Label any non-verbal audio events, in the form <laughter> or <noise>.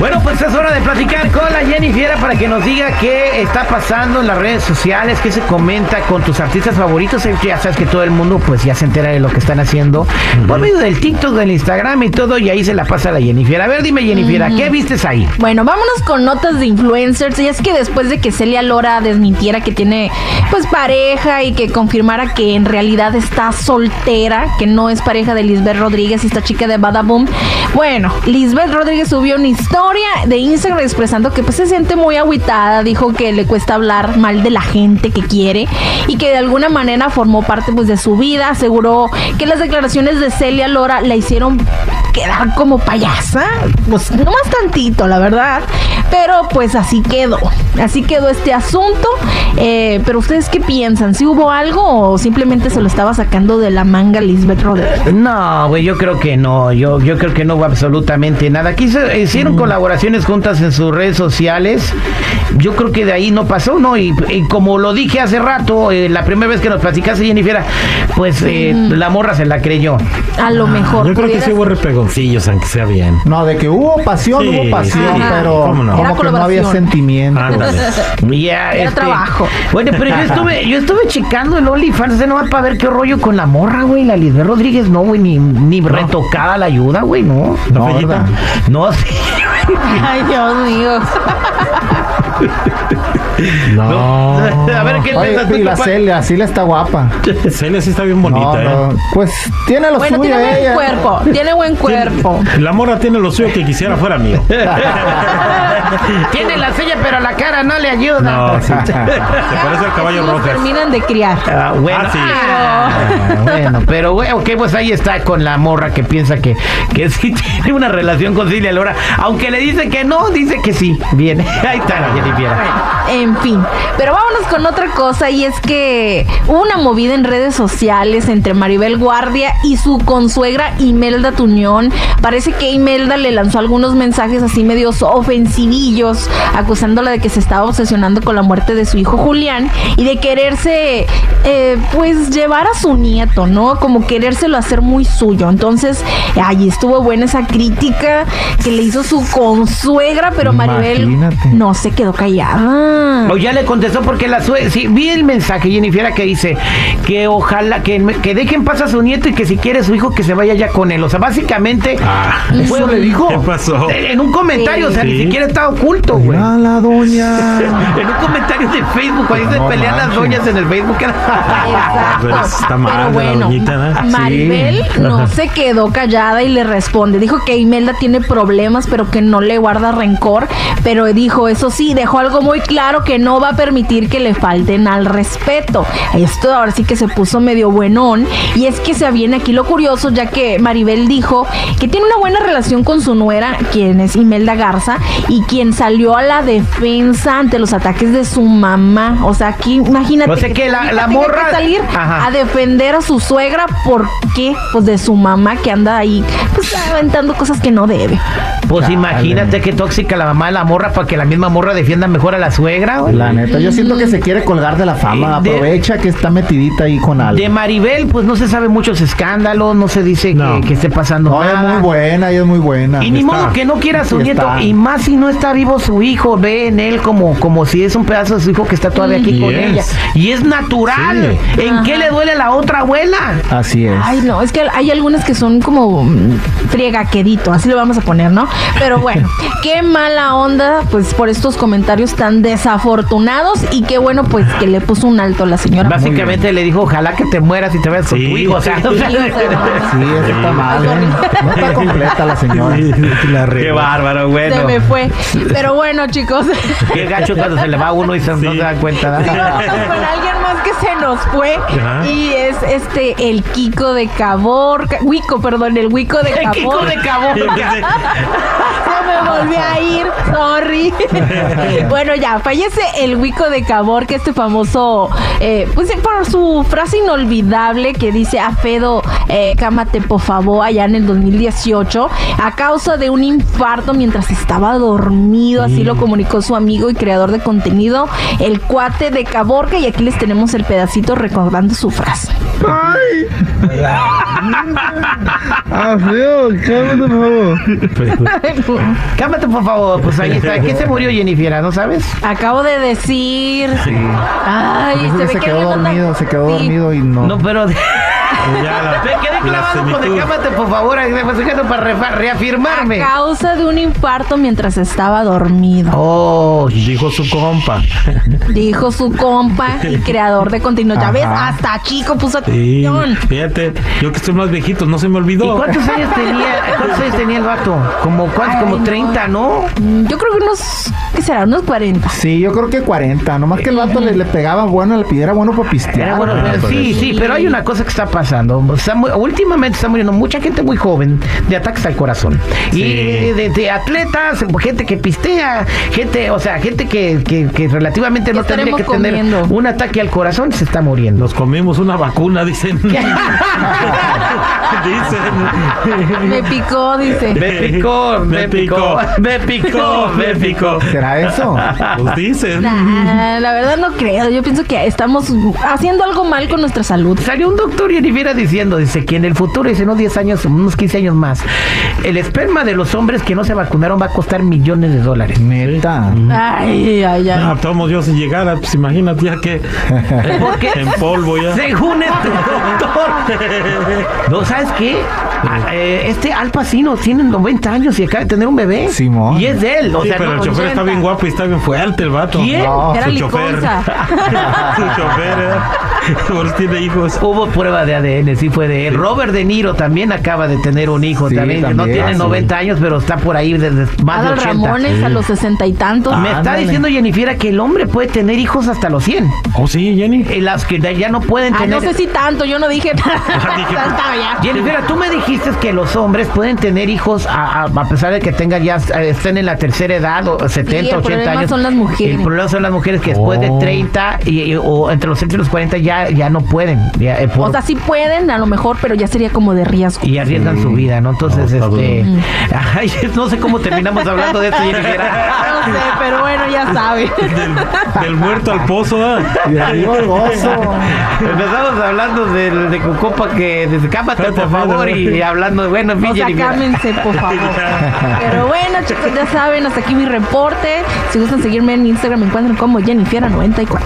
Bueno, pues es hora de platicar con la Jenny Fiera para que nos diga qué está pasando en las redes sociales, qué se comenta con tus artistas favoritos. Ya sabes que todo el mundo pues ya se entera de lo que están haciendo por medio del TikTok, del Instagram y todo, y ahí se la pasa la Jenny Fiera. A ver, dime Jenny Fiera, ¿qué vistes ahí? Bueno, vámonos con notas de influencers. Y es que después de que Celia Lora desmintiera que tiene pues pareja y que confirmara que en realidad está soltera, que no es pareja de Lisbeth Rodríguez, esta chica de Badaboom. Bueno, Lisbeth Rodríguez subió una historia de Instagram expresando que pues se siente muy agüitada, dijo que le cuesta hablar mal de la gente que quiere y que de alguna manera formó parte pues de su vida, aseguró que las declaraciones de Celia Lora la hicieron quedar como payasa, pues no más tantito, la verdad, pero pues así quedó, así quedó este asunto, eh, pero ustedes qué piensan, si hubo algo o simplemente se lo estaba sacando de la manga Lisbeth Rodríguez? No, güey, yo creo que no, yo, yo creo que no hubo absolutamente nada. Aquí se hicieron colaboraciones juntas en sus redes sociales. Yo creo que de ahí no pasó, ¿no? Y, y como lo dije hace rato, eh, la primera vez que nos platicaste, Jennifer, pues eh, la morra se la creyó. A lo mejor. Yo creo que sí hubo repegoncillos, aunque sea bien. No, de que hubo pasión, Sí, hubo pasión, sí. pero ¿Cómo no? Era como que no había sentimiento. Ándale. <laughs> Ya, Era trabajo. Bueno, pero yo estuve, yo estuve checando el OnlyFans de nomás para ver qué rollo con la morra, güey. La Lisbeth Rodríguez, no, güey, ni, ni retocada la ayuda, güey, no. ¿La No. No, <laughs> sí. Ay, Dios mío. Ha ha ha ha! No. <laughs> A ver qué Oye, piensas tú, y la? Celia, sí la está guapa. Celia sí está bien bonita, No, no, ¿eh? Pues tiene lo Bueno, suyo tiene buen ella. cuerpo, tiene buen cuerpo. La morra tiene lo suyo que quisiera fuera mío. <laughs> Tiene la silla, pero la cara no le ayuda. No, <laughs> sí. Se parece al caballo rojo. terminan de criar. Ah, bueno, Ah, sí. Ah, bueno, pero güey, ok, pues ahí está con la morra que piensa que, que sí tiene una relación con Silvia Lora. Aunque le dice que no, dice que sí. Bien, ahí está la Jennifer. En fin, pero vámonos con otra cosa y es que hubo una movida en redes sociales entre Maribel Guardia y su consuegra Imelda Tuñón. Parece que Imelda le lanzó algunos mensajes así medios ofensivillos, acusándola de que se estaba obsesionando con la muerte de su hijo Julián y de quererse, eh, pues, llevar a su nieto, ¿no? Como querérselo hacer muy suyo. Entonces, ahí estuvo buena esa crítica que le hizo su consuegra, pero Maribel Imagínate. no se quedó callada. O ya le contestó porque la sue sí, vi el mensaje, Jennifer, que dice que ojalá, que, que dejen paz a su nieto y que si quiere su hijo que se vaya ya con él. O sea, básicamente. Ah, fue- ¿Eso le dijo? <laughs> ¿Qué pasó? En un comentario, o sea, ni siquiera está oculto, güey. Mira la doña. <laughs> En un comentario de Facebook, cuando se No pelean las doñas en el Facebook. Exacto. Pero está mal Pero de la bueno, doñita, ¿no? Maribel Sí. no se quedó callada y le responde. Dijo que Imelda tiene problemas, pero que no le guarda rencor. Pero dijo, eso sí, dejó algo muy claro que no va a permitir que le falten al respeto. Esto ahora sí que se puso medio buenón. Y es que se viene aquí lo curioso, ya que Maribel dijo que tiene una buena relación con su nuera, quien es Imelda Garza, y quien salió a la defensa ante los ataques de su mamá. O sea, aquí imagínate. O sea que la- la tenga que morra- salir Ajá. a defender a su suegra, ¿por qué? Pues de su mamá que anda ahí, pues aventando cosas que no debe. Pues imagínate qué tóxica la mamá de la morra para que la misma morra defienda mejor a la suegra, güey. La neta, yo siento que se quiere colgar de la fama. Eh, de- Aprovecha que está metidita ahí con algo. De Maribel, pues no se sabe muchos escándalos, no se dice No. que, que esté pasando No, ella es nada. muy buena, ella es muy buena. Y ni Está. modo que no quiera a su nieto, está. y más si no está vivo su hijo, ve en él como, como si es un pedazo de su hijo que está todavía aquí con ella. Y es natural. Sí. ¿En qué le duele a la otra abuela? Así es. Ay, no, es que hay algunas que son como mm, friegaquedito, así lo vamos a poner, ¿no? Pero bueno, <laughs> qué mala onda, pues por estos comentarios tan desafortunados y qué bueno, pues que le puso un alto a la señora. Básicamente le dijo, ojalá que te mueras y te veas con Sí. tu hijo. O sea, Sí, o sea, Sí, eso <laughs> está mal. ¿eh? No está completa la señora. La qué bárbaro, se bueno. me fue. <laughs> Pero bueno, chicos. <laughs> Qué gacho cuando se le va a uno y se no se da cuenta. Y ¿verdad? vámonos con alguien más que se nos fue Ajá. y es este el Kiko de Caborca, Wico, perdón, el Wico de El Kiko Caborca. de Caborca. Se me volvió a ir, sorry. bueno, ya, fallece el Wico de Cabor, que este famoso, eh, pues por su frase inolvidable que dice a Fedo, eh, cámate por favor, allá en el 2018, a causa de un infarto mientras estaba dormido, así lo comunicó su amigo y creador de contenido, el cuate de Caborca, y aquí les tenemos el pedacito recordando su frase. <laughs> Ah, feo, cámate, por favor. <laughs> Cámate, por favor. Pues ahí está. ¿Qué se murió Jennifer? ¿No sabes? Acabo de decir. Ay, Dice que se ve que quedó dormido, se quedó Sí. dormido y no. No, pero... Ya la- <laughs> Me quedé la clavado con de semitud. cámate, por favor. Para reafirmarme. A causa de un infarto mientras estaba dormido. Oh, Dijo su compa. <laughs> Dijo su compa y <laughs> creador de contenido. Ya ves, hasta chico puso Sí, atención. fíjate, yo que estoy más viejito, no se me ¿Y olvidó. cuántos años tenía? ¿Cuántos años tenía el vato? Como cuántos, Ay, como no. 30, ¿no? Yo creo que unos, ¿qué será? Unos 40. Sí, yo creo que 40. Nomás que el vato le, le pegaba bueno, le pidiera bueno para pistear. Era bueno, Ah, por sí, sí, pero hay una cosa que está pasando. Está últimamente está muriendo mucha gente muy joven de ataques al corazón. Sí. Y de, de atletas, gente que pistea, gente, o sea, gente que, que, que relativamente no tendría que estaremos tener comiendo? un ataque al corazón se está muriendo. Nos comimos una vacuna, dicen. dicen. <laughs> <laughs> Me picó, dice. Me picó, me picó, me picó, me picó. ¿Será eso? Pues dicen. Nah, la verdad no creo. Yo pienso que estamos haciendo algo mal con nuestra salud. Salió un doctor y Olivera diciendo, dice que en el futuro, dice, unos 10 años, unos 15 años más, el esperma de los hombres que no se vacunaron va a costar millones de dólares. Neta. Ay, ay, Ah, ay. todos yo si llegara, pues imagínate ya que Porque en polvo ya. según este doctor, no, ¿sabes qué? Ah, eh, este Al Pacino tiene 90 años y acaba de tener un bebé. Simón. Y es de él. O Sí, sea, pero no- el chofer está bien guapo y está bien fuerte el vato. ¿Quién? No, Era su chofer. <laughs> su chofer, ¿eh? Por si tiene hijos. Hubo prueba de ADN, sí fue de él. Robert De Niro también acaba de tener un hijo Sí, también. No tiene Ah, sí. 90 años, pero está por ahí desde más de Adal 80. Ramones a los sesenta y tantos. Me está Ándale. diciendo Jennifer que el hombre puede tener hijos hasta los 100. Oh, sí, Jenny. Y las que ya no pueden Ah, tener. no sé si tanto, yo no dije <laughs> dije, tanto ya. Jennifer, tú me dijiste que los hombres pueden tener hijos a, a- a pesar de que tengan ya eh, estén en la tercera edad o 70, el 80 problema años. son las mujeres. El problema son las mujeres que después de Oh. 30 y, y- o entre los 30 y los 40 ya, ya no pueden. Ya, eh, por- O sea, sí pueden, a lo mejor, pero ya sería como de riesgo. y arriesgan su vida, ¿no? Entonces, No, este. Mm. <laughs> Ay, no sé cómo terminamos hablando de esto, Jennifer. <laughs> No sé, pero bueno, ya sabe. Del, del muerto al pozo, ¿eh? Y de arriba el gozo. Empezamos hablando del- de, Cocopa que descápate por favor y, hablando, bueno, O sea, Jennifer. cámense, por favor. <laughs> Pero bueno, chicos, ya saben, hasta aquí mi reporte. Si gustan seguirme en Instagram, me encuentran como Jennifiera94.